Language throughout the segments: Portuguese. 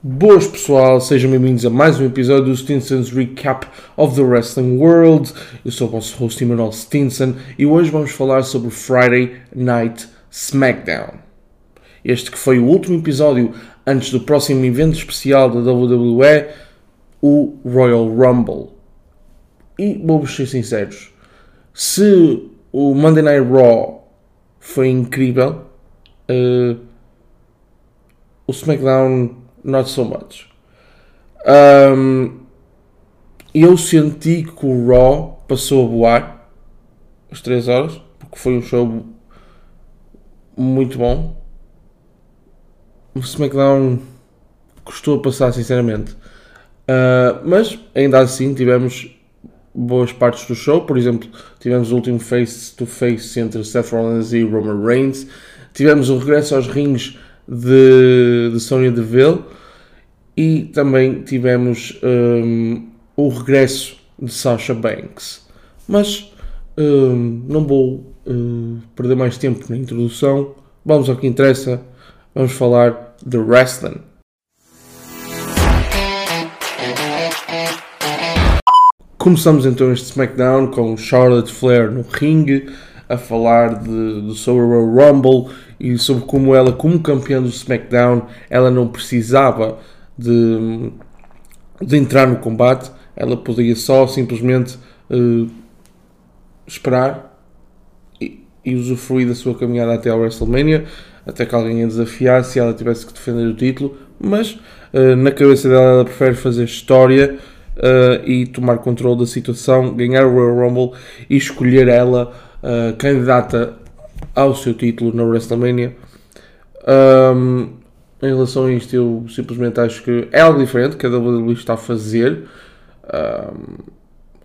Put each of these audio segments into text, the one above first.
Boas pessoal, sejam bem-vindos a mais um episódio do Stinson's Recap of the Wrestling World. Eu sou o vosso host Emmanuel Stinson e hoje vamos falar sobre Friday Night SmackDown. Este que foi o último episódio antes do próximo evento especial da WWE, o Royal Rumble. E vou-vos ser sinceros, se o Monday Night Raw foi incrível, uh, o SmackDown not so much. Um, eu senti que o Raw passou a voar as 3 horas, porque foi um show muito bom. O SmackDown custou a passar, sinceramente. Uh, mas ainda assim tivemos boas partes do show. Por exemplo, tivemos o último face-to-face entre Seth Rollins e Roman Reigns. Tivemos o regresso aos rings de, de Deville e também tivemos um, o regresso de Sasha Banks. Mas um, não vou uh, perder mais tempo na introdução. Vamos ao que interessa. Vamos falar de wrestling. Começamos então este SmackDown com Charlotte Flair no ringue a falar do o Rumble e sobre como ela, como campeã do SmackDown, ela não precisava de, de entrar no combate, ela podia só simplesmente uh, esperar e, e usufruir da sua caminhada até ao WrestleMania, até que alguém a desafiasse e ela tivesse que defender o título, mas uh, na cabeça dela ela prefere fazer história uh, e tomar controle da situação, ganhar o Royal Rumble e escolher ela candidata ao seu título na WrestleMania. Um, em relação a isto, eu simplesmente acho que é algo diferente que a WWE está a fazer. Um,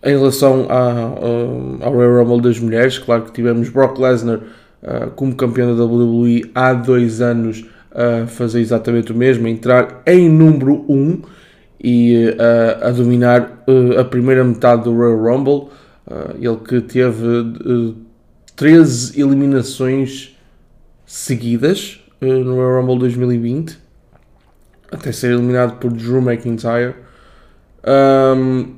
em relação à, ao Royal Rumble das mulheres, claro que tivemos Brock Lesnar uh, como campeão da WWE há dois anos a fazer exatamente o mesmo, entrar em número 1 um e uh, a dominar uh, a primeira metade do Royal Rumble. ele que teve 13 eliminações seguidas no Royal Rumble 2020 até ser eliminado por Drew McIntyre. Um,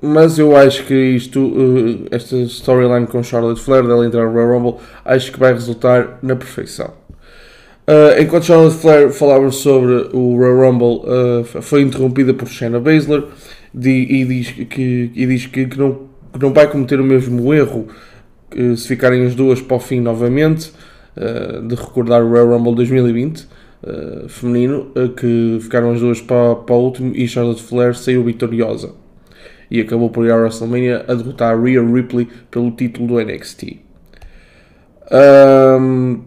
mas eu acho que isto, uh, esta storyline com Charlotte Flair, dela entrar no Royal Rumble, acho que vai resultar na perfeição. Uh, enquanto Charlotte Flair falava sobre o Royal Rumble, uh, foi interrompida por Shayna Baszler e diz, que, e diz que, que, não, que não vai cometer o mesmo erro se ficarem as duas para o fim novamente, de recordar o Royal Rumble 2020. Uh, feminino, uh, que ficaram as duas para, para o último e Charlotte Flair saiu vitoriosa e acabou por ir à WrestleMania a derrotar Rhea Ripley pelo título do NXT. Um,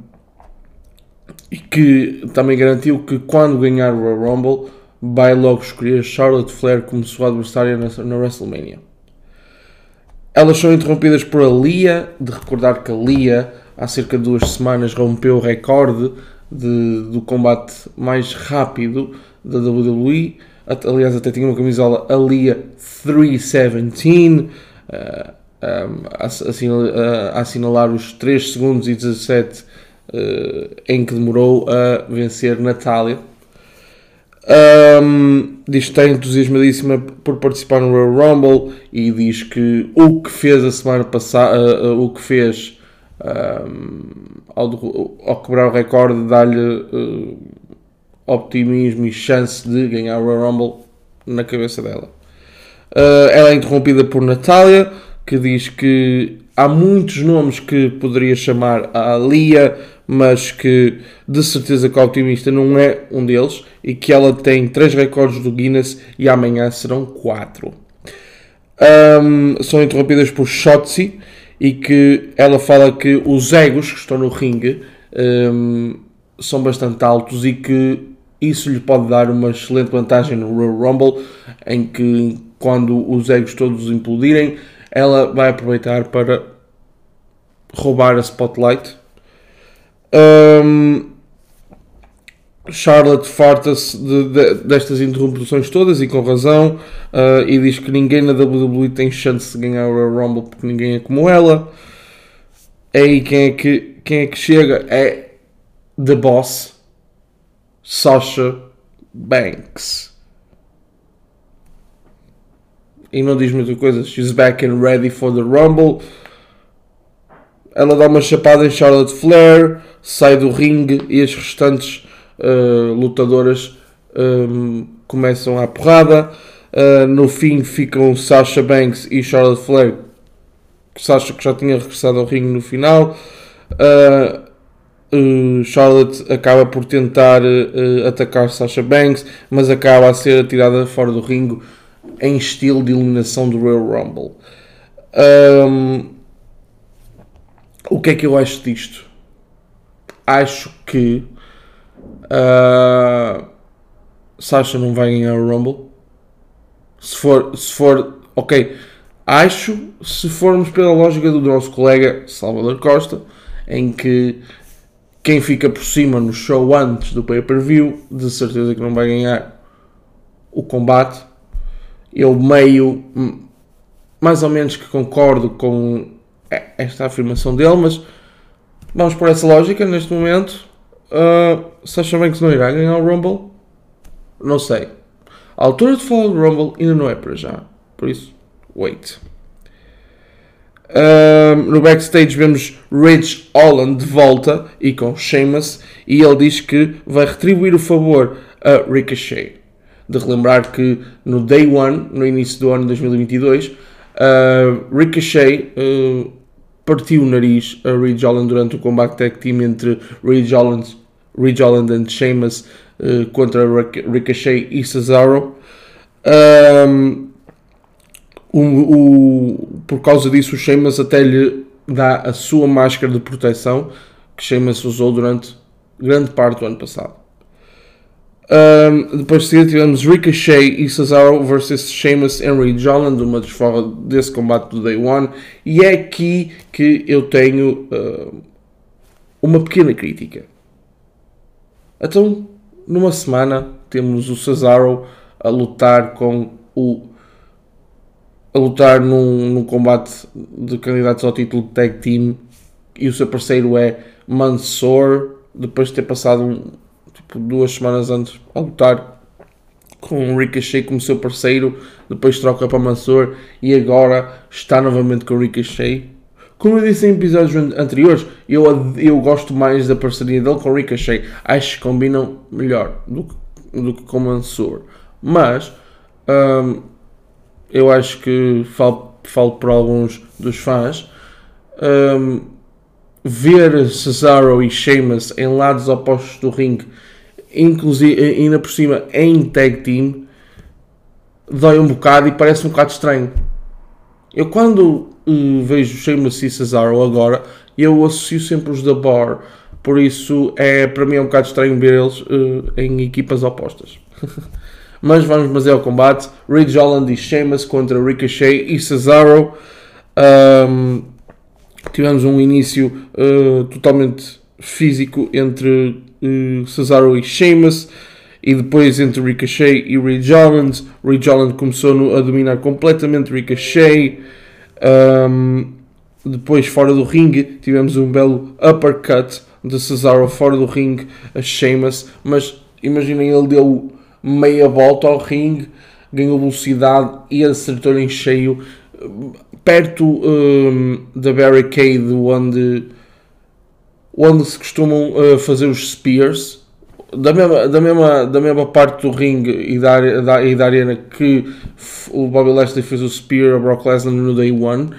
e que também garantiu que quando ganhar o Royal Rumble vai logo escolher Charlotte Flair como sua adversária na, na WrestleMania. Elas são interrompidas por a Lia, de recordar que a Lia há cerca de duas semanas rompeu o recorde de, do combate mais rápido da WWE. Aliás, até tinha uma camisola Alia 317 uh, um, a, a, assinalar os 3 segundos e 17 uh, em que demorou a vencer Natália. Um, diz que está entusiasmadíssima por participar no Royal Rumble e diz que o que fez a semana passada, uh, o que fez um, ao, ao, quebrar o recorde, dá-lhe uh, optimismo e chance de ganhar o Royal Rumble na cabeça dela. Uh, ela é interrompida por Natália, que diz que há muitos nomes que poderia chamar a Lia, mas que de certeza que o otimista não é um deles e que ela tem três recordes do Guinness e amanhã serão quatro. Um, são interrompidas por Shotzi, e que ela fala que os egos que estão no ringue um, são bastante altos e que isso lhe pode dar uma excelente vantagem no Royal Rumble, em que quando os egos todos implodirem, ela vai aproveitar para roubar a spotlight. Um, Charlotte farta-se de, de, destas interrupções todas e com razão uh, e diz que ninguém na WWE tem chance de ganhar o Rumble porque ninguém é como ela. É aí quem é que, quem é que chega é The Boss, Sasha Banks. E não diz muita coisa. She's back and ready for the Rumble. Ela dá uma chapada em Charlotte Flair, sai do ringue e as restantes uh, lutadoras um, começam a porrada. Uh, no fim ficam Sasha Banks e Charlotte Flair. Sasha que já tinha regressado ao ringue no final. Uh, Charlotte acaba por tentar atacar Sasha Banks, mas acaba a ser atirada fora do ringue em estilo de eliminação do Royal Rumble. Um, o que é que eu acho disto? Acho que uh, Sasha não vai ganhar o Rumble. Se for, se for, ok. Acho, se formos pela lógica do nosso colega Salvador Costa, em que quem fica por cima no show antes do pay-per-view, de certeza que não vai ganhar o combate. Eu meio, hum, mais ou menos que concordo com esta afirmação dele, mas vamos por essa lógica neste momento. Uh, Sasha Banks não irá ganhar o Rumble? Não sei. A altura de falar do Rumble ainda não é para já. Por isso, wait. Um, no backstage vemos Rich Holland de volta e com Sheamus e ele diz que vai retribuir o favor a Ricochet. De relembrar que no Day 1, no início do ano de 2022, uh, Ricochet uh, partiu o nariz a Ridge Holland durante o combate tag team entre Ridge Holland, Ridge Holland and Sheamus uh, contra Ricochet e Cesaro. Um, o, o, por causa disso, o Sheamus até lhe dá a sua máscara de proteção que Sheamus usou durante grande parte do ano passado. Um, depois de seguida tivemos Ricochet e Cesaro versus Sheamus Ridge Holland, uma desforra desse combate do Day One. E é aqui que eu tenho uh, uma pequena crítica. Então, numa semana, temos o Cesaro a lutar com o a lutar num, num combate de candidatos ao título de tag team e o seu parceiro é Mansoor, depois de ter passado um, tipo, duas semanas antes a lutar com o Ricochet como seu parceiro, depois troca para Mansoor e agora está novamente com o Ricochet. Como eu disse em episódios anteriores, eu, eu gosto mais da parceria dele com o Ricochet. Acho que combinam melhor do que, do que com o Mansoor. Mas um, eu acho que falo, falo por alguns dos fãs. Um, ver Cesaro e Sheamus em lados opostos do ringue, inclusive ainda por cima em tag team, dói um bocado e parece um bocado estranho. Eu quando uh, vejo Sheamus e Cesaro agora, eu associo sempre os da Bar, por isso é para mim é um bocado estranho ver eles uh, em equipas opostas. Mas vamos fazer o combate. Ridge Holland e Sheamus contra Ricochet e Cesaro. Um, tivemos um início uh, totalmente físico entre Cesaro e Sheamus e depois entre Ricochet e Ridge Holland. Ridge Holland começou no, a dominar completamente Ricochet. Um, depois, fora do ringue, tivemos um belo uppercut de Cesaro fora do ringue a Sheamus. Mas imaginem, ele deu meia volta ao ringue, ganhou velocidade e acertou em cheio perto um, da barricade onde, onde se costumam uh, fazer os spears da mesma, da, mesma, da mesma parte do ringue e da, da, e da arena que o Bobby Lashley fez o spear a Brock Lesnar no Day 1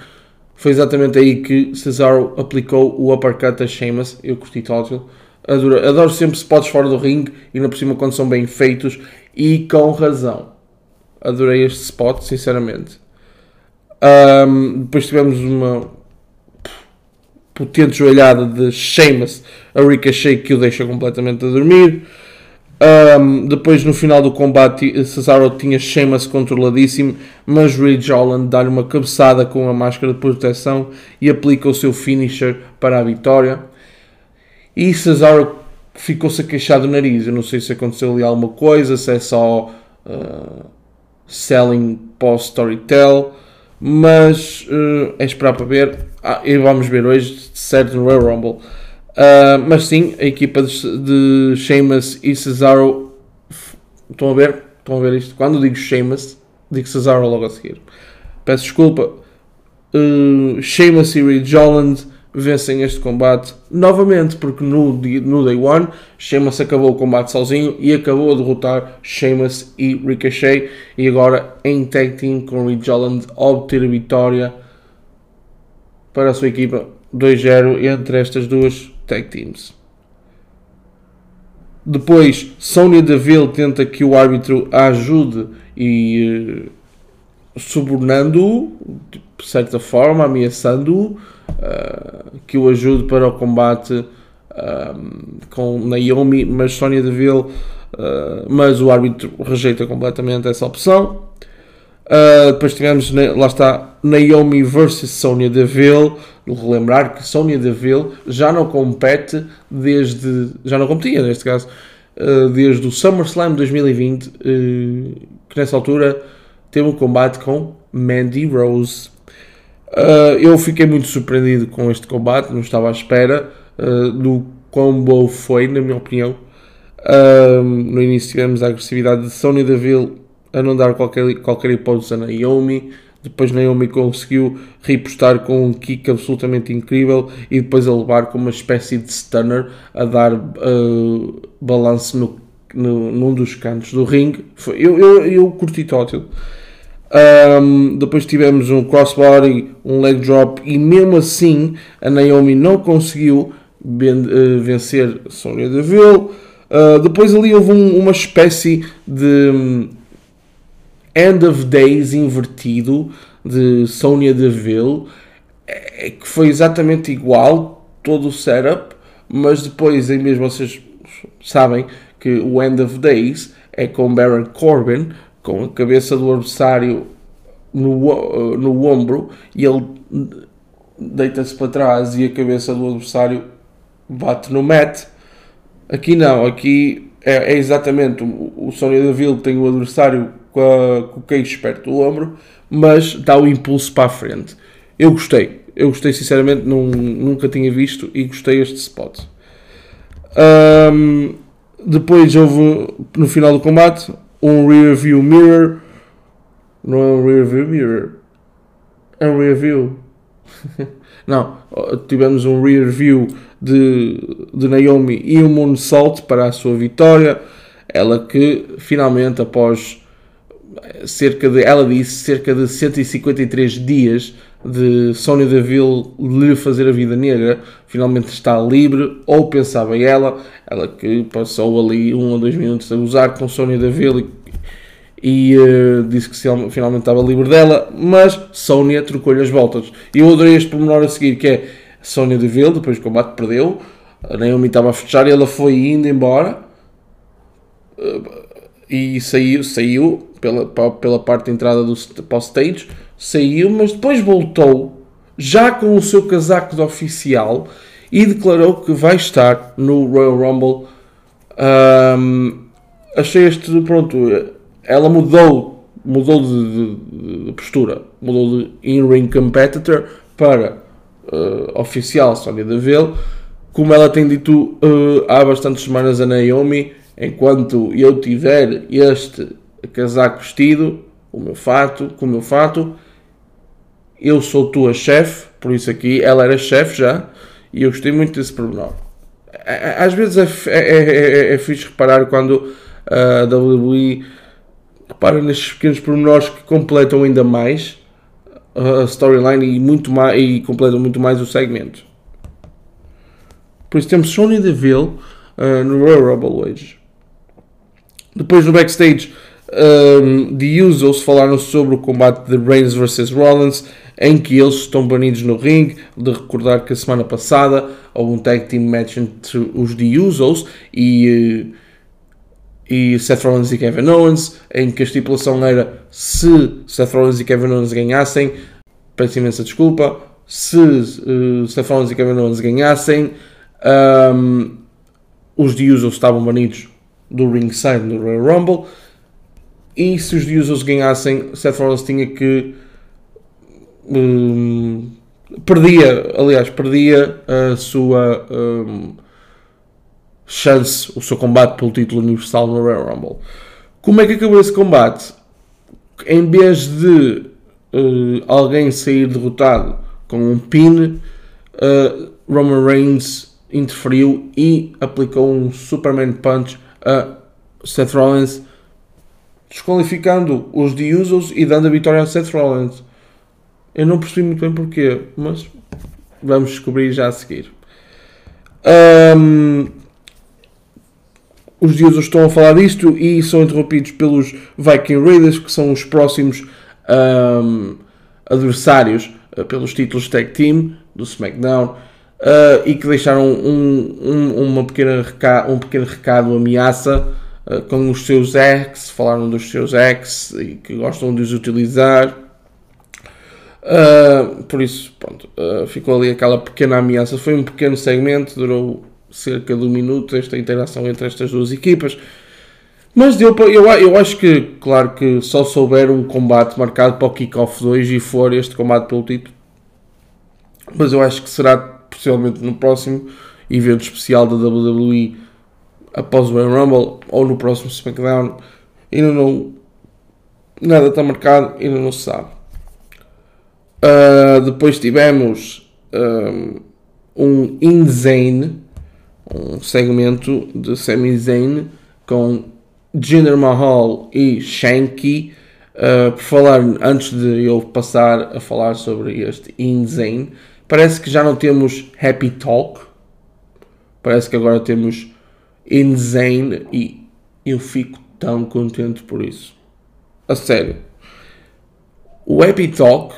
foi exatamente aí que Cesaro aplicou o uppercut a Sheamus eu curti total Adoro, adoro sempre spots fora do ringue e na por cima quando são bem feitos e com razão. Adorei este spot, sinceramente. Um, depois tivemos uma potente joelhada de Sheamus a Ricochet que o deixa completamente a dormir. Um, depois, no final do combate, Cesaro tinha Sheamus controladíssimo, mas Ridge Holland dá-lhe uma cabeçada com a máscara de proteção e aplica o seu finisher para a vitória. E Cesaro ficou-se a queixar do nariz. Eu não sei se aconteceu ali alguma coisa, se é só uh, selling post-storytell, mas uh, é esperar para ver. Ah, e vamos ver hoje, certo, no Royal Rumble. Uh, mas sim, a equipa de, de Sheamus e Cesaro Estão a ver? Estão a ver isto? Quando digo Sheamus, digo Cesaro logo a seguir. Peço desculpa. Uh, Sheamus e Ridge Holland vencem este combate novamente, porque no, no Day One Sheamus acabou o combate sozinho e acabou a derrotar Sheamus e Ricochet e agora em tag team com Ridge Holland obter a vitória para a sua equipa 2-0 entre estas duas tag teams. Depois, Sonya Deville tenta que o árbitro a ajude e uh, subornando-o, de certa forma, ameaçando-o, uh, que o ajude para o combate uh, com Naomi, mas Sonya Deville, mas o árbitro rejeita completamente essa opção. depois tivemos, lá está, Naomi versus Sonya Deville, relembrar que Sonya Deville já não compete desde. já não competia neste caso, uh, desde o SummerSlam 2020, uh, que nessa altura teve um combate com Mandy Rose. Uh, eu fiquei muito surpreendido com este combate, não estava à espera do quão bom foi, na minha opinião. no início tivemos a agressividade de Sonya Deville a não dar qualquer, qualquer hipótese a Naomi. Depois Naomi conseguiu repostar com um kick absolutamente incrível e depois a levar com uma espécie de stunner a dar uh, balanço no, no, num dos cantos do ringue. Foi, eu, eu, eu curti tótil. Um, depois tivemos um crossbody, um leg drop e mesmo assim a Naomi não conseguiu ben, uh, vencer Sonya Deville. Uh, depois ali houve um, uma espécie de um, End of Days invertido de Sonya Deville, é, que foi exatamente igual, todo o setup, mas depois, em mesmo vocês sabem que o End of Days é com Baron Corbin, com a cabeça do adversário no, no ombro e ele deita-se para trás e a cabeça do adversário bate no mat. Aqui não, aqui é, é exatamente o, o Sonya Deville tem o adversário com, a, com o queixo perto do ombro, mas dá o impulso para a frente. Eu gostei, eu gostei sinceramente, nunca tinha visto e gostei este spot. Um, depois houve no final do combate um rear view mirror. Não é um rear view mirror, é um rear view. Não, tivemos um rear view de, de Naomi e um moonsault para a sua vitória. Ela que finalmente, após cerca de, ela disse, cerca de 153 dias de Sónia Deville lhe fazer a vida negra, finalmente está livre, ou pensava ela, ela que passou ali um ou dois minutos a usar com Sónia Deville e, e uh, disse que finalmente estava livre dela, mas Sónia trocou-lhe as voltas. E eu adorei este pormenor a seguir, que é Sónia Deville, depois do combate perdeu, a Naomi estava a fechar e ela foi indo embora, uh, e saiu, saiu pela, pela parte de entrada do para o stage, saiu, mas depois voltou já com o seu casaco de oficial e declarou que vai estar no Royal Rumble. Um, achei este, pronto, ela mudou, mudou de, de, de postura, mudou de in-ring competitor para uh, oficial Sonya Deville. Como ela tem dito uh, há bastantes semanas a Naomi, enquanto eu tiver este casaco vestido, o meu fato, com o meu fato, eu sou tua chefe, por isso aqui, ela era chefe já, e eu gostei muito desse pormenor. Às vezes é, é, é, é, é fixe reparar quando a WWE repara nestes pequenos pormenores que completam ainda mais a storyline e, muito mais, e completam muito mais o segmento. Por isso temos Sonya Deville uh, no Royal Rumble hoje. Depois no backstage um, The Usos falaram sobre o combate de Reigns vs Rollins, em que eles estão banidos no ring. De recordar que a semana passada houve um tag team match entre os The Usos e, eh, e Seth Rollins e Kevin Owens, em que a estipulação era se Seth Rollins e Kevin Owens ganhassem, peço imensa desculpa, se uh, Seth Rollins e Kevin Owens ganhassem, um, os The Usos estavam banidos do ringside no Royal Rumble e se os Usos ganhassem, Seth Rollins tinha que. Um, perdia, aliás, perdia a sua um, chance, o seu combate pelo título universal no Royal Rumble. Como é que acabou esse combate? Em vez de uh, alguém sair derrotado com um pin, uh, Roman Reigns interferiu e aplicou um Superman Punch a Seth Rollins, desqualificando os de Usos e dando a vitória a Seth Rollins. Eu não percebi muito bem porquê, mas vamos descobrir já a seguir. Um, os Usos estão a falar disto e são interrompidos pelos Viking Raiders, que são os próximos um, adversários uh, pelos títulos Tag Team do SmackDown. Uh, e que deixaram um, um, uma pequena um pequeno recado, ameaça uh, com os seus ex, falaram dos seus ex e que gostam de os utilizar. Uh, por isso, pronto, ficou ali aquela pequena ameaça. Foi um pequeno segmento, durou cerca de um minuto esta interação entre estas duas equipas. Mas deu para, eu, eu acho que, claro que só souber um combate marcado para o Kickoff 2 e for este combate pelo título, mas eu acho que será possivelmente no próximo evento especial da WWE após o Royal Rumble ou no próximo SmackDown. Ainda não. Nada está marcado, ainda não se sabe. Uh, depois tivemos um, um Insane, um segmento de Sami Zayn com Jinder Mahal e Shanky. Uh, por falar, antes de eu passar a falar sobre este Insane, Parece que já não temos Happy Talk. Parece que agora temos Insane e eu fico tão contente por isso. A sério. O Happy Talk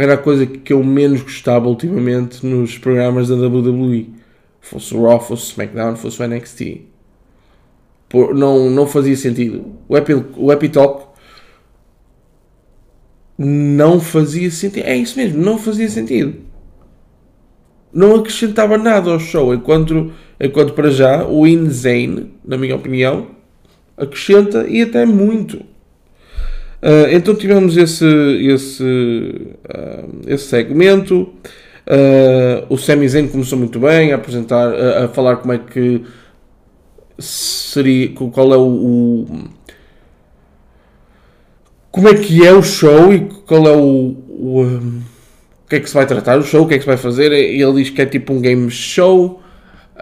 era a coisa que eu menos gostava ultimamente nos programas da WWE. Fosse o Raw, fosse o SmackDown, fosse o NXT. Por, não, não fazia sentido. O Happy, o Happy Talk não fazia sentido. É isso mesmo, não fazia sentido. Não acrescentava nada ao show, enquanto, enquanto para já o Insane, na minha opinião, acrescenta e até muito. Uh, então tivemos esse, esse, uh, esse segmento. Uh, o Sami Zayn começou muito bem a apresentar, a, a falar como é que seria, qual é o, o como é que é o show e qual é o, o, um, o que é que se vai tratar o show, o que é que se vai fazer. Ele diz que é tipo um game show,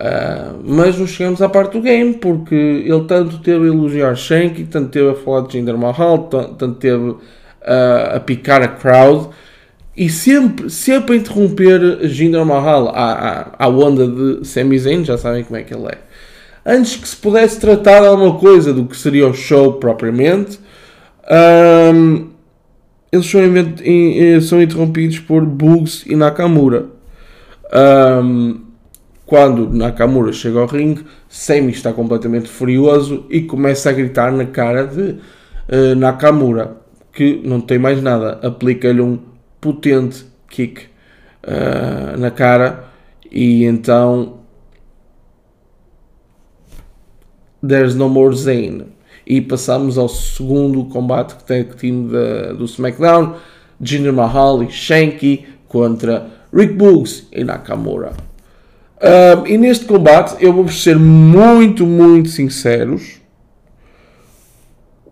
uh, mas não chegamos à parte do game, porque ele tanto teve a elogiar Shanky, tanto teve a falar de Jinder Mahal, tanto, tanto teve uh, a picar a crowd, e sempre, sempre a interromper Jinder Mahal à, à, à onda de Sami Zayn, já sabem como é que ele é. Antes que se pudesse tratar alguma coisa do que seria o show propriamente, um, eles são, são, interrompidos por Bugs e Nakamura. Um, quando Nakamura chega ao ringue, Sami está completamente furioso e começa a gritar na cara de uh, Nakamura, que não tem mais nada, aplica-lhe um potente kick uh, na cara e então There's no more Zayn e passamos ao segundo combate que tem o time do SmackDown, Jinder Mahal e Shanky contra Rick Boogs e Nakamura. Um, e neste combate eu vou ser muito, muito sinceros.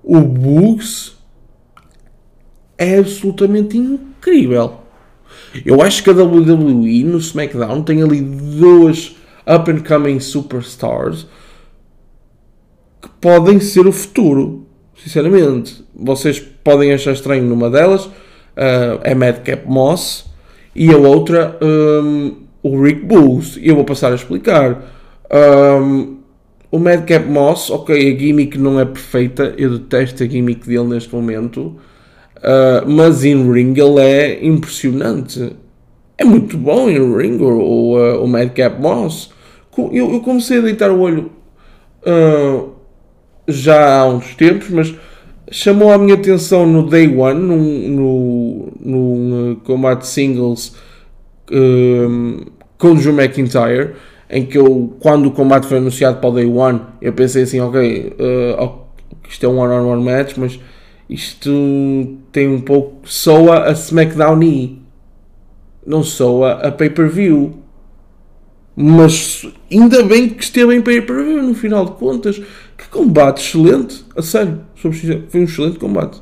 O Boogs é absolutamente incrível. Eu acho que a WWE no SmackDown tem ali duas up and coming superstars que podem ser o futuro. Sinceramente, vocês podem achar estranho numa delas, uh, é Madcap Moss, e a outra, um, o Rick Booth. E eu vou passar a explicar. Um, o Madcap Moss, ok, a gimmick não é perfeita, eu detesto a gimmick dele neste momento, uh, mas em ring ele é impressionante. É muito bom em ring o, o, o Madcap Moss. Eu, eu comecei a deitar o olho uh, já há uns tempos, mas chamou a minha atenção no Day One, num, no, num uh, combate singles com Drew McIntyre, em que eu, quando o combate foi anunciado para o Day One, eu pensei assim, ok, uh, isto é um one-on-one -on -one match, mas isto tem um pouco, soa a SmackDown E, não soa a pay-per-view. Mas ainda bem que esteve em pay-per-view, no final de contas Que combate excelente, a sério, foi um excelente combate.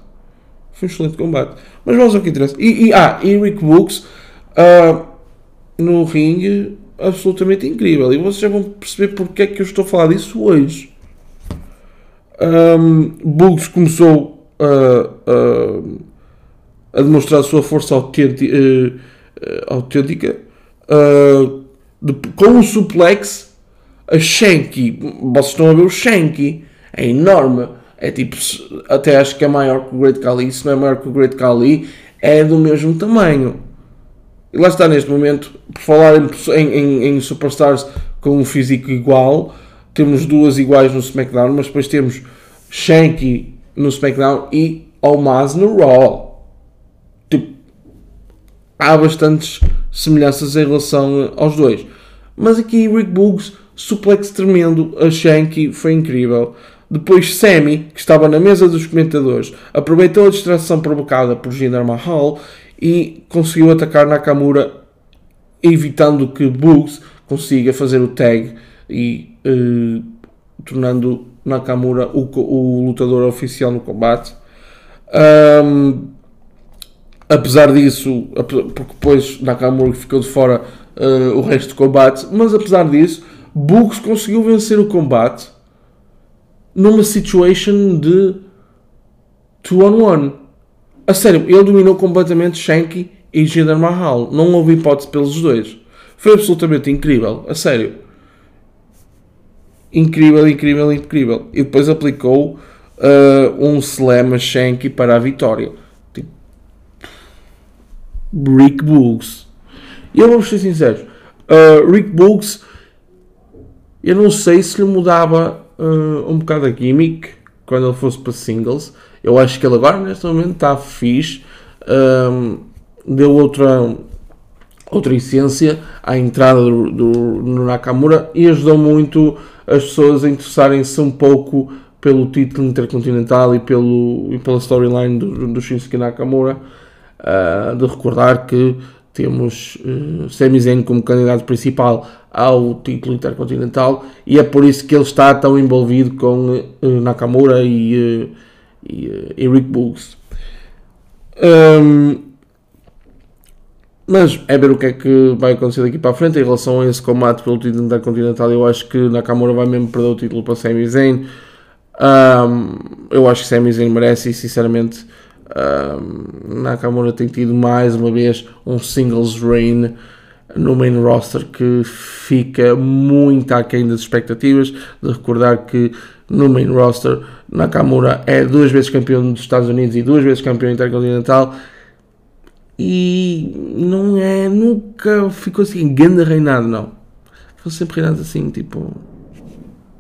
Foi um excelente combate. Mas vamos ao que interessa. E, e, ah, e Rick Books uh, no ringue, absolutamente incrível. E vocês já vão perceber porque é que eu estou a falar disso hoje. Um, Books começou a, a, a, demonstrar a sua força autêntica, uh, autêntica uh, de, com um suplex a Shanky. Vocês estão a ver o Shanky, é enorme. É tipo, até acho que é maior que o Great Khali. Se não é maior que o Great Khali, é do mesmo tamanho. E lá está neste momento, por falar em, em, em superstars com um físico igual, temos duas iguais no SmackDown, mas depois temos Shanky no SmackDown e Omaz no Raw. Tipo, há bastantes semelhanças em relação aos dois. Mas aqui Rick Boogs, suplex tremendo, a Shanky foi incrível. Depois Sammy, que estava na mesa dos comentadores, aproveitou a distração provocada por Jinder Mahal e conseguiu atacar Nakamura, evitando que Boogs consiga fazer o tag e eh, tornando Nakamura o, o, lutador oficial no combate. Um, apesar disso, porque depois Nakamura ficou de fora uh, o resto do combate, mas apesar disso, Boogs conseguiu vencer o combate numa situation de 2 on 1. A sério, ele dominou completamente Shanky e Jinder Mahal. Não houve hipótese pelos dois. Foi absolutamente incrível, a sério. Incrível, incrível, incrível. E depois aplicou uh, um slam a Shanky para a vitória. Tipo, Rick Boogs. E eu vou ser sincero, uh, Rick Boogs, eu não sei se lhe mudava uh, um bocado a gimmick quando ele fosse para singles. Eu acho que ele agora, neste momento, está fixe. Um, deu outra, outra essência à entrada do, do, Nakamura e ajudou muito as pessoas a interessarem-se um pouco pelo título intercontinental e, pelo, e pela storyline do, do Shinsuke Nakamura. Uh, de recordar que temos uh, Sami Zayn como candidato principal ao título intercontinental e é por isso que ele está tão envolvido com uh, Nakamura e, uh, e, uh, e, Boogs. Um, mas é ver o que é que vai acontecer daqui para a frente em relação a esse combate pelo título intercontinental. Eu acho que Nakamura vai mesmo perder o título para Sami Zayn. Um, eu acho que Sami Zayn merece e sinceramente um, Nakamura tem tido mais uma vez um singles reign no main roster que fica muito aquém das expectativas. De recordar que no main roster Nakamura é duas vezes campeão dos Estados Unidos e duas vezes campeão intercontinental e não é, nunca ficou assim, grande reinado, não. Ficou sempre reinado assim, tipo.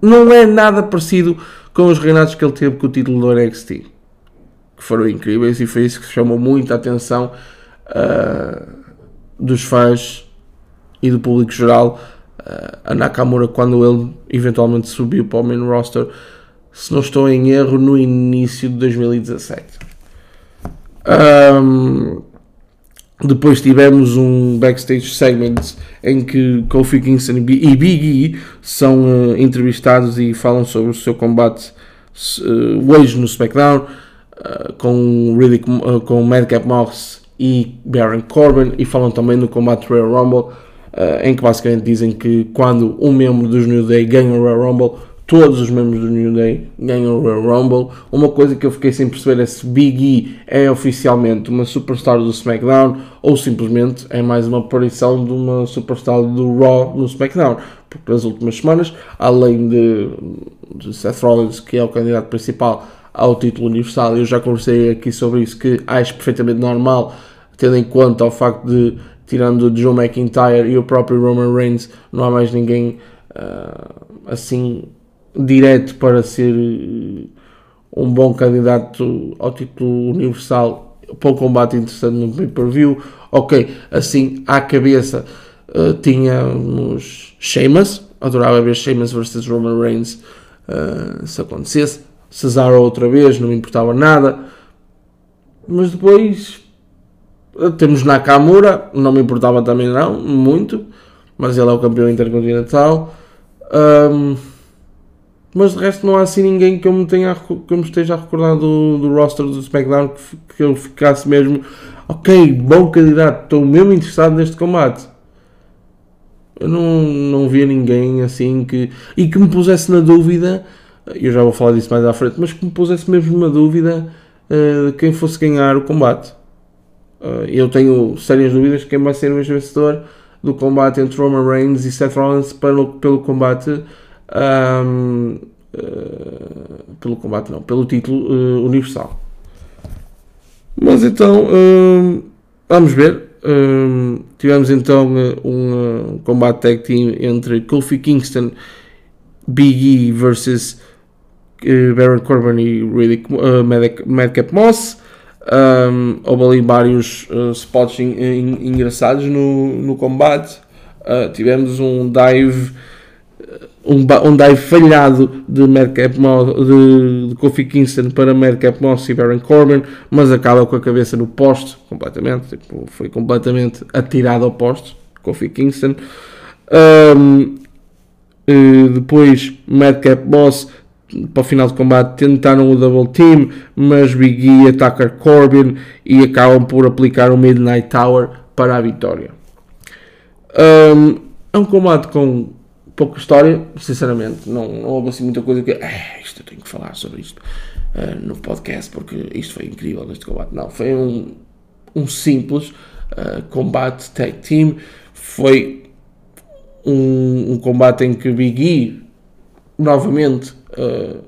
Não é nada parecido com os reinados que ele teve com o título do NXT, que foram incríveis e foi isso que chamou muita atenção uh, dos fãs e do público geral a Nakamura quando ele eventualmente subiu para o main roster, se não estou em erro, no início de 2017. Um, depois tivemos um backstage segment em que Kofi Kingston e Big E são uh, entrevistados e falam sobre o seu combate uh, hoje no SmackDown uh, com, Riddick, uh, com Madcap Moss e Baron Corbin e falam também no combate Royal Rumble uh, em que basicamente dizem que quando um membro dos New Day ganha o Royal Rumble, todos os membros do New Day ganham o Royal Rumble. Uma coisa que eu fiquei sem perceber é se Big E é oficialmente uma superstar do SmackDown ou simplesmente é mais uma aparição de uma superstar do Raw no SmackDown. Porque nas últimas semanas, além de, de Seth Rollins, que é o candidato principal ao título universal, eu já conversei aqui sobre isso, que acho perfeitamente normal, tendo em conta o facto de tirando o Joe McIntyre e o próprio Roman Reigns, não há mais ninguém uh, assim direto para ser uh, um bom candidato ao título universal para o combate interessante no pay-per-view. Ok, assim à cabeça uh, tínhamos Sheamus, adorava ver Sheamus versus Roman Reigns uh, se acontecesse. Cesaro outra vez, não me importava nada. Mas depois temos Nakamura, não me importava também não, muito, mas ele é o campeão intercontinental. Um, Mas de resto não há assim ninguém que eu me, tenha, que eu me esteja a recordar do, do roster do SmackDown que, que eu ficasse mesmo ok, bom candidato, estou mesmo interessado neste combate. Eu não, não via ninguém assim que. e que me pusesse na dúvida. Eu já vou falar disso mais à frente, mas que me pusesse mesmo na dúvida uh, de quem fosse ganhar o combate. Uh, eu tenho sérias dúvidas quem vai ser o vencedor do combate entre Roman Reigns e Seth Rollins pelo, pelo combate. Um, uh, eh, pelo combate, não, pelo título universal. Mas então, vamos ver. Um, tivemos então um, um combate tag team entre Kofi Kingston, Big E versus uh, Baron Corbin e Riddick, uh, Madcap Moss. Um, houve ali vários uh, spots in, in, engraçados no, no combate. Uh, tivemos um dive um, um dive falhado de, Madcap de, de Kofi Kingston para Madcap Moss e Baron Corbin, mas acaba com a cabeça no poste, completamente, tipo, foi completamente atirado ao poste, Kofi Kingston. Um, depois Madcap Moss para o final do combate tentaram o double team, mas Big E ataca Corbin e acabam por aplicar o Midnight Tower para a vitória. Um, é um combate com pouca história, sinceramente, não, não houve assim muita coisa que ah, isto eu tenho que falar sobre isto uh, no podcast porque isto foi incrível neste combate. Não, foi um, um simples uh, combate tag team, foi um, um, combate em que Big E novamente uh,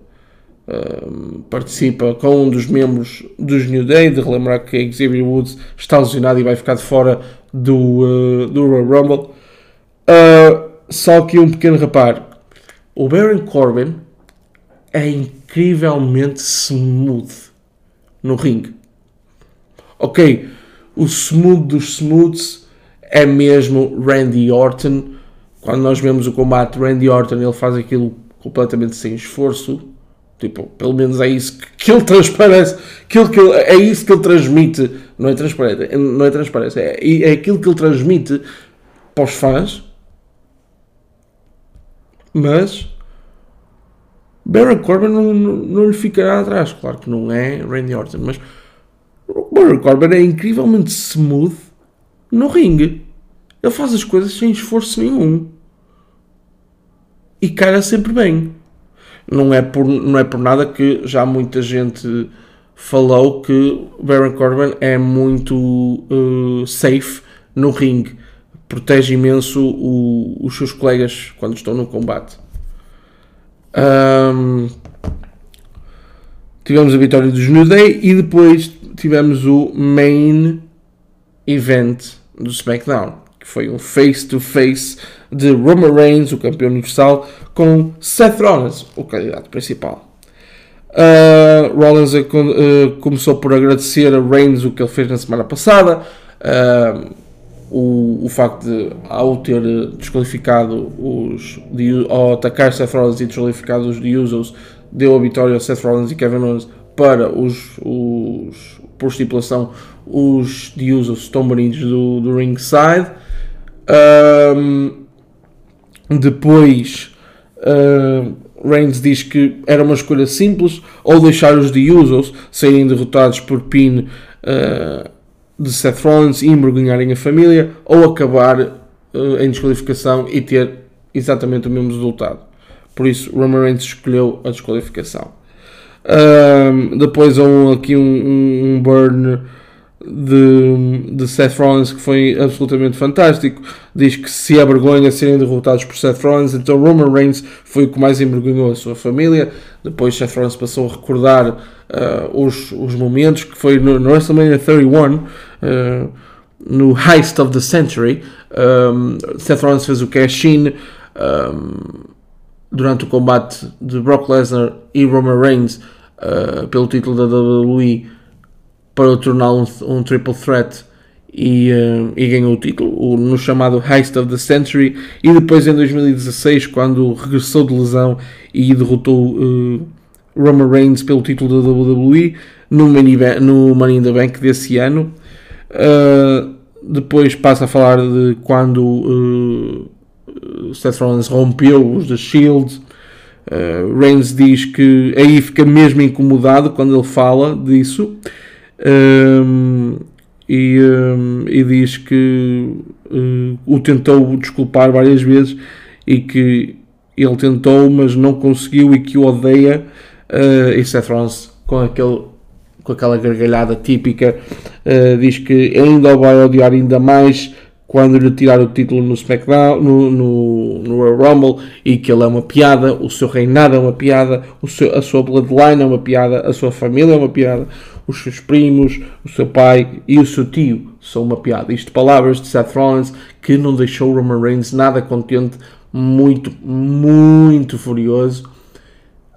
participa com um dos membros dos New Day, de relembrar que Xavier Woods está lesionado e vai ficar de fora do, do Royal Rumble. Uh, só que um pequeno reparo. O Baron Corbin é incrivelmente smooth no ringue. Ok, o smooth dos smooths é mesmo Randy Orton. Quando nós vemos o combate Randy Orton, ele faz aquilo completamente sem esforço. Tipo, pelo menos é isso que ele transparece. Aquilo que ele, é isso que ele transmite. Não é transparente, não é transparência. É, é aquilo que ele transmite para os fãs mas Baron Corbin não, não, não, lhe ficará atrás. Claro que não é Randy Orton, mas Baron Corbin é incrivelmente smooth no ringue. Ele faz as coisas sem esforço nenhum. E cara sempre bem. Não é por, não é por nada que já muita gente falou que Baron Corbin é muito uh, safe no ringue protege imenso o, os seus colegas quando estão no combate. Um, tivemos a vitória dos New Day e depois tivemos o main event do SmackDown, que foi um face-to-face -face de Roman Reigns, o campeão universal, com Seth Rollins, o candidato principal. Uh, Rollins uh, começou por agradecer a Reigns o que ele fez na semana passada. Uh, o, o facto de, ao ter desqualificado os. De, ao atacar Seth Rollins e desqualificado os de Usos, deu a vitória a Seth Rollins e Kevin Owens para os. os por estipulação, os de Usos estão bonitos do, do ringside. Um, depois. Uh, Reigns diz que era uma escolha simples, ou deixar os de Usos serem derrotados por pin uh, de Seth Rollins e envergonharem a família ou acabar uh, em desqualificação e ter exatamente o mesmo resultado. Por isso, Roman Reigns escolheu a desqualificação. Um, depois houve aqui um, um, um burn de, de Seth Rollins que foi absolutamente fantástico. Diz que se é vergonha serem derrotados por Seth Rollins, então Roman Reigns foi o que mais envergonhou a sua família. Depois Seth Rollins passou a recordar uh, os, os momentos que foi no, no WrestleMania 31, uh, no Heist of the Century. Um, Seth Rollins fez o cash-in um, durante o combate de Brock Lesnar e Roman Reigns uh, pelo título da WWE para o tornar um, um triple threat e, uh, e, ganhou o título o, no chamado Heist of the Century. E depois em 2016 quando regressou de lesão e derrotou uh, Roman Reigns pelo título da WWE no Money, no Money in the Bank desse ano. Uh, depois passa a falar de quando Seth Rollins rompeu os The Shield. Uh, Reigns diz que aí fica mesmo incomodado quando ele fala disso um, e, um, e, diz que uh, o tentou desculpar várias vezes e que ele tentou, mas não conseguiu e que o odeia. Uh, e Seth Rollins, com, aquele, com aquela gargalhada típica, uh, diz que ainda o vai odiar ainda mais quando lhe tirar o título no SmackDown, no, no, no Rumble, e que ele é uma piada, o seu reinado é uma piada, o seu, a sua bloodline é uma piada, a sua família é uma piada, os seus primos, o seu pai e o seu tio são uma piada. Isto palavras de Seth Rollins que não deixou Roman Reigns nada contente, muito, muito furioso.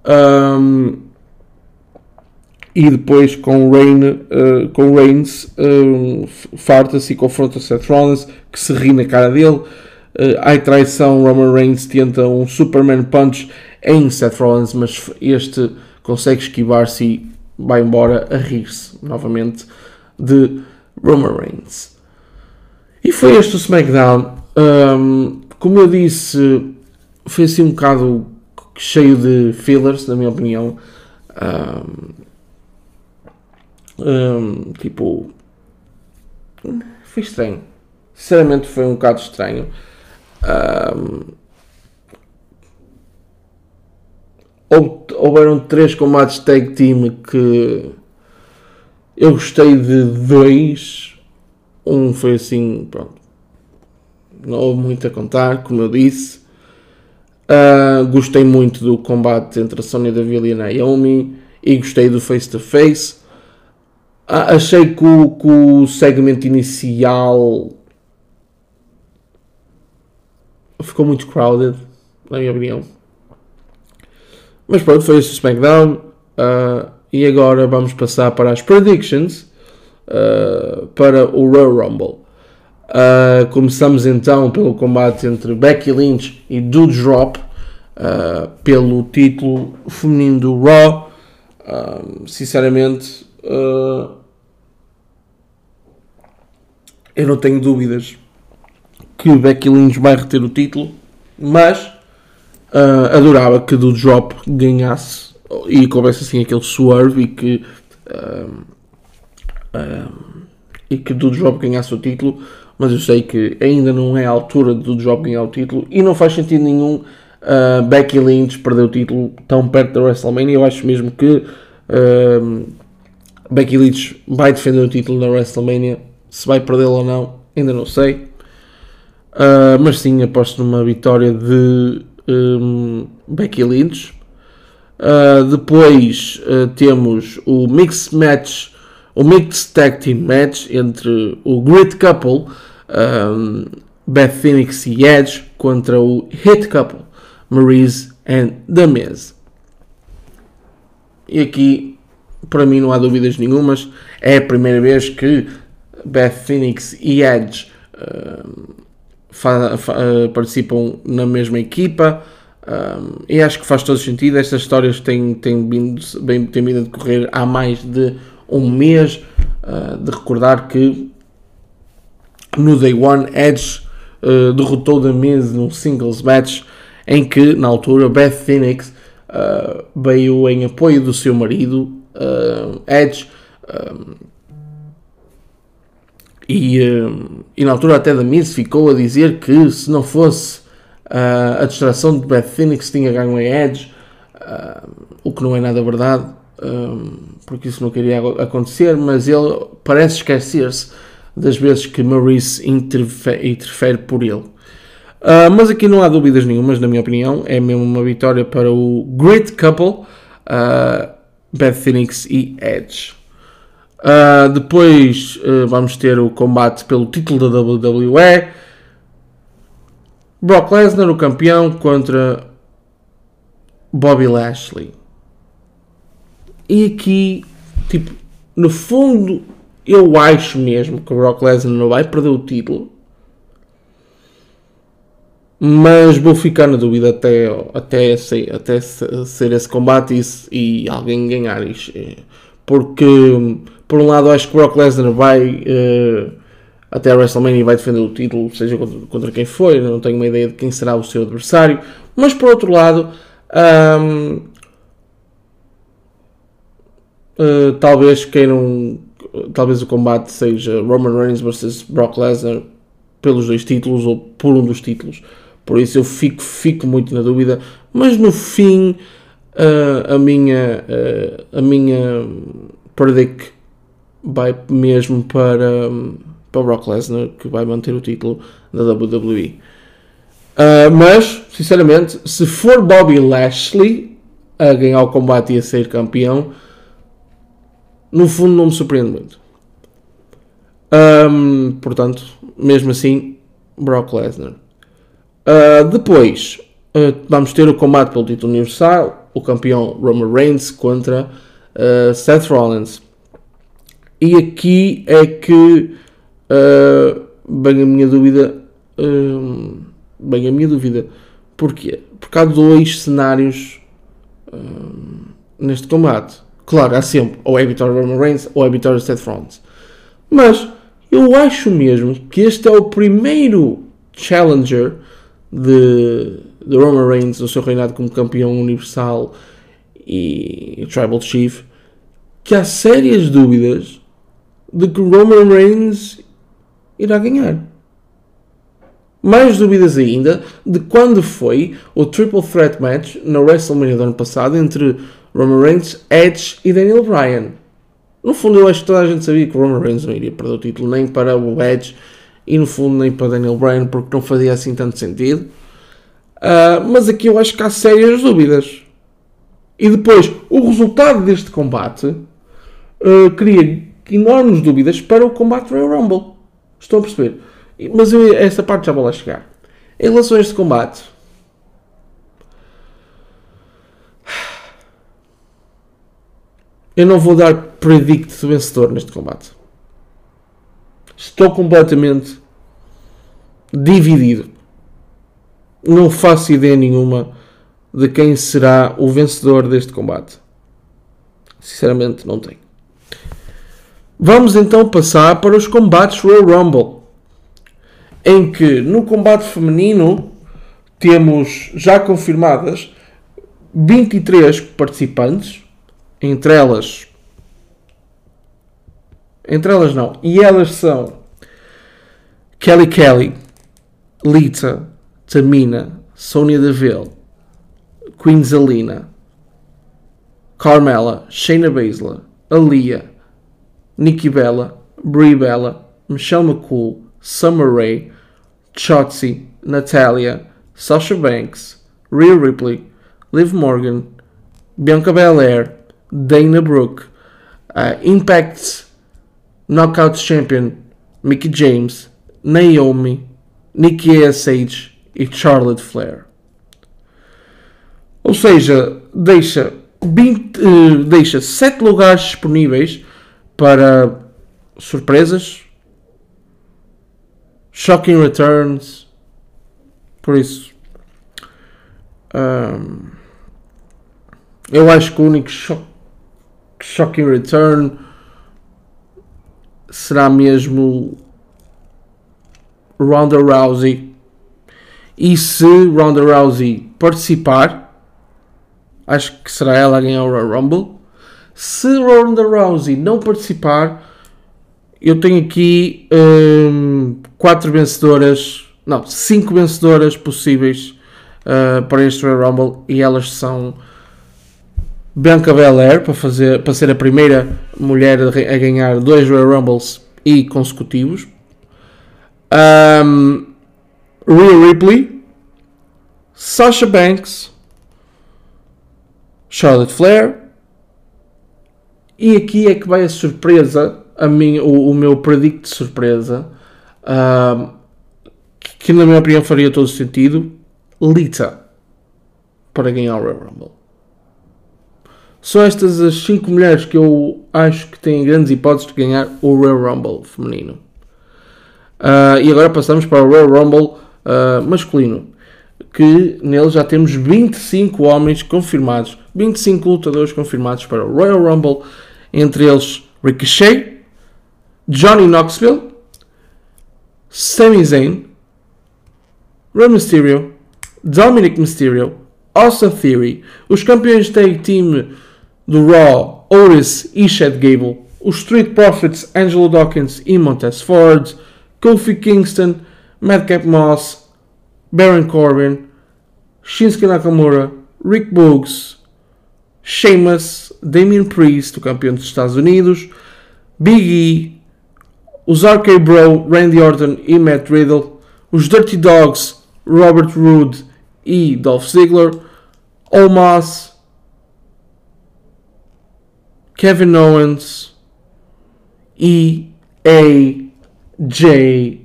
Um, e depois com Rain, uh, com Reigns uh, farta-se e confronta Seth Rollins que se ri na cara dele. Uh, ai traição Roman Reigns tenta um Superman Punch em Seth Rollins mas este consegue esquivar-se e vai embora a rir-se novamente de Roman Reigns. E foi este o SmackDown. Um, como eu disse foi assim um bocado cheio de fillers na minha opinião. Um, um, tipo. Foi estranho. Sinceramente, foi um bocado estranho. Um, houveram três combates tag team que eu gostei de dois. Um foi assim, pronto. Não houve muito a contar, como eu disse. Uh, gostei muito do combate entre a Sonya Deville e a Naomi. E gostei do face to face. Ah, achei que o, que o segmento inicial ficou muito crowded, na minha opinião. Mas pronto, foi o SmackDown. Uh, e agora vamos passar para as predictions uh, para o Royal Rumble. Uh, começamos então pelo combate entre Becky Lynch e Doudrop pelo título feminino do Raw. sinceramente, eu não tenho dúvidas que Becky Lynch vai reter o título, mas uh, adorava que do Drop ganhasse e coubesse assim aquele swerve e que uh, uh, e que do Drop ganhasse o título, mas eu sei que ainda não é a altura do Drop ganhar o título e não faz sentido nenhum uh, Becky Lynch perder o título tão perto da WrestleMania. Eu acho mesmo que Becky Lynch vai defender o título na WrestleMania se vai perdê-lo ou não, ainda não sei. Uh, mas sim, aposto numa vitória de um, Becky Lynch. Uh, depois uh, temos o Mixed Match, o Mixed Tag Team Match entre o Great Couple, um, Beth Phoenix e Edge, contra o Hit Couple, Maryse and The Miz. E aqui, para mim, não há dúvidas nenhumas. É a primeira vez que Beth Phoenix e Edge uh, uh, participam na mesma equipa. Um, e acho que faz todo sentido. Estas histórias têm, têm, vindo, bem, têm vindo a decorrer há mais de um mês. Uh, de recordar que no Day One Edge uh, derrotou The Miz num singles match em que na altura Beth Phoenix uh, veio em apoio do seu marido Edge e, eh, e na altura até da Miz ficou a dizer que se não fosse uh, a distração de Beth Phoenix tinha ganho a Edge, uh, o que não é nada verdade, um, porque isso não queria acontecer, mas ele parece esquecer-se das vezes que Maurice interfere, interfere por ele. Uh, mas aqui não há dúvidas nenhumas, na minha opinião, é mesmo uma vitória para o Great Couple, Beth Phoenix e Edge. Uh, depois uh, vamos ter o combate pelo título da WWE. Brock Lesnar, o campeão, contra Bobby Lashley. E aqui, tipo, no fundo, eu acho mesmo que o Brock Lesnar não vai perder o título. Mas vou ficar na dúvida até, até, ser, até ser esse combate e, e alguém ganhar. Isto. Porque por um lado, acho que Brock Lesnar vai uh, até a WrestleMania e vai defender o título, seja contra, contra quem for. não tenho uma ideia de quem será o seu adversário. Mas por outro lado, Um, uh, talvez queiram. Talvez o combate seja Roman Reigns versus Brock Lesnar pelos dois títulos ou por um dos títulos. Por isso eu fico, fico muito na dúvida. Mas no fim, uh, a minha, uh, a minha predict vai mesmo para, para Brock Lesnar, que vai manter o título da WWE. Uh, mas, sinceramente, se for Bobby Lashley a ganhar o combate e a ser campeão, no fundo não me surpreende muito. Um, portanto, mesmo assim, Brock Lesnar. Uh, depois, uh, vamos ter o combate pelo título universal, o campeão Roman Reigns contra Seth Rollins. E aqui é que vem a minha dúvida. bem a minha dúvida. Porquê? Porque há dois cenários neste combate. Claro, há sempre ou é vitória Roman Reigns ou é vitória Seth Rollins. Mas eu acho mesmo que este é o primeiro challenger de, de Roman Reigns no seu reinado como campeão universal e Tribal Chief que há sérias dúvidas de que Roman Reigns irá ganhar. Mais dúvidas ainda de quando foi o Triple Threat Match na WrestleMania do ano passado entre Roman Reigns, Edge e Daniel Bryan. No fundo, eu acho que toda a gente sabia que o Roman Reigns não iria perder o título nem para o Edge e no fundo nem para Daniel Bryan porque não fazia assim tanto sentido. Uh, mas aqui eu acho que há sérias dúvidas. E depois, o resultado deste combate uh, cria enormes dúvidas para o combate Royal Rumble. Estão a perceber? Mas eu, essa parte já vou lá chegar. Em relação a este combate, eu não vou dar predict vencedor neste combate. Estou completamente dividido. Não faço ideia nenhuma de quem será o vencedor deste combate. Sinceramente, não tenho. Vamos então passar para os combates Royal Rumble, em que no combate feminino temos já confirmadas 23 participantes, entre elas. Entre elas não. E elas são Kelly Kelly, Lita, Tamina, Sonia Deville, Queen Zelina, Carmela, Shayna Baszler, Aaliyah, Nikki Bella, Brie Bella, Michelle McCool, Summer Rae, Chotzi, Natalia, Sasha Banks, Rhea Ripley, Liv Morgan, Bianca Belair, Dana Brooke, uh, Impact's Knockout Champion Mickey James, Naomi, Nikki A.S.H. e Charlotte Flair. Ou seja, deixa, 20, uh, eh, deixa 7 lugares disponíveis para surpresas, shocking returns. Por isso, um, eu acho que o único shock Shocking Return será mesmo Ronda Rousey. E se Ronda Rousey participar, acho que será ela a ganhar o Rumble. Se Ronda Rousey não participar, eu tenho aqui um, quatro vencedoras, não, cinco vencedoras possíveis uh, para este Royal Rumble e elas são Bianca Belair para, fazer, para ser a primeira mulher a ganhar dois Royal Rumbles e consecutivos. Um, Rhea Ripley, Sasha Banks, Charlotte Flair. E aqui é que vai a surpresa, a minha, o, o meu predict de surpresa, um, que na minha opinião faria todo sentido, Lita para ganhar o Royal Rumble. São estas as 5 mulheres que eu acho que têm grandes hipóteses de ganhar o Royal Rumble feminino. Uh, e agora passamos para o Royal Rumble uh, masculino, que nele já temos 25 homens confirmados, 25 lutadores confirmados para o Royal Rumble, entre eles Ricochet, Johnny Knoxville, Sami Zayn, Rey Mysterio, Dominic Mysterio, Austin Theory. Os campeões tag team do Raw, Otis e Chad Gable. Os Street Profits, Angelo Dawkins e Montez Ford. Kofi Kingston, Madcap Moss, Baron Corbin, Shinsuke Nakamura, Rick Boogs, Sheamus, Damien Priest, o campeão dos Estados Unidos, Big E, os RK Bro, Randy Orton e Matt Riddle, os Dirty Dogs, Robert Roode e Dolph Ziggler, Omos, Kevin Owens e AJ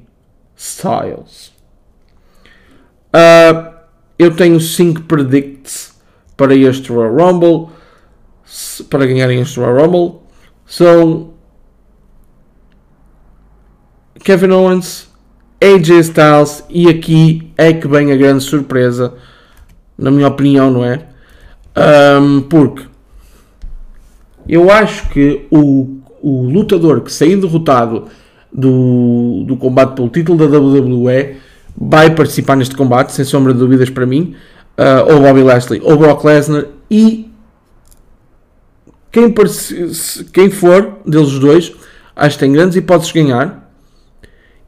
Styles. Uh, eu tenho 5 predicts para este Royal Rumble. Para ganharem este Royal Rumble. São Kevin Owens, AJ Styles e aqui é que vem a grande surpresa, na minha opinião, não é? Um, porque eu acho que o, o lutador que saiu derrotado do, do combate pelo título da WWE vai participar neste combate, sem sombra de dúvidas para mim, uh, ou Bobby Lashley ou Brock Lesnar, e quem, quem for deles dois, acho que tem grandes hipóteses de ganhar.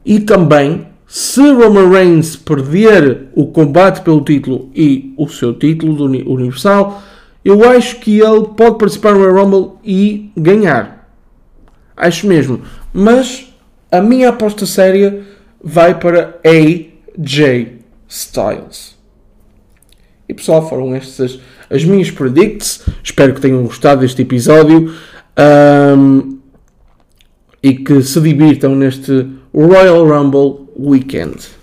E também, se Roman Reigns perder o combate pelo título e o seu título do Universal, eu acho que ele pode participar no Royal Rumble e ganhar. Acho mesmo. Mas a minha aposta séria vai para AJ Styles. E pessoal, foram estas as minhas predicts. Espero que tenham gostado deste episódio um, e que se divirtam neste Royal Rumble Weekend.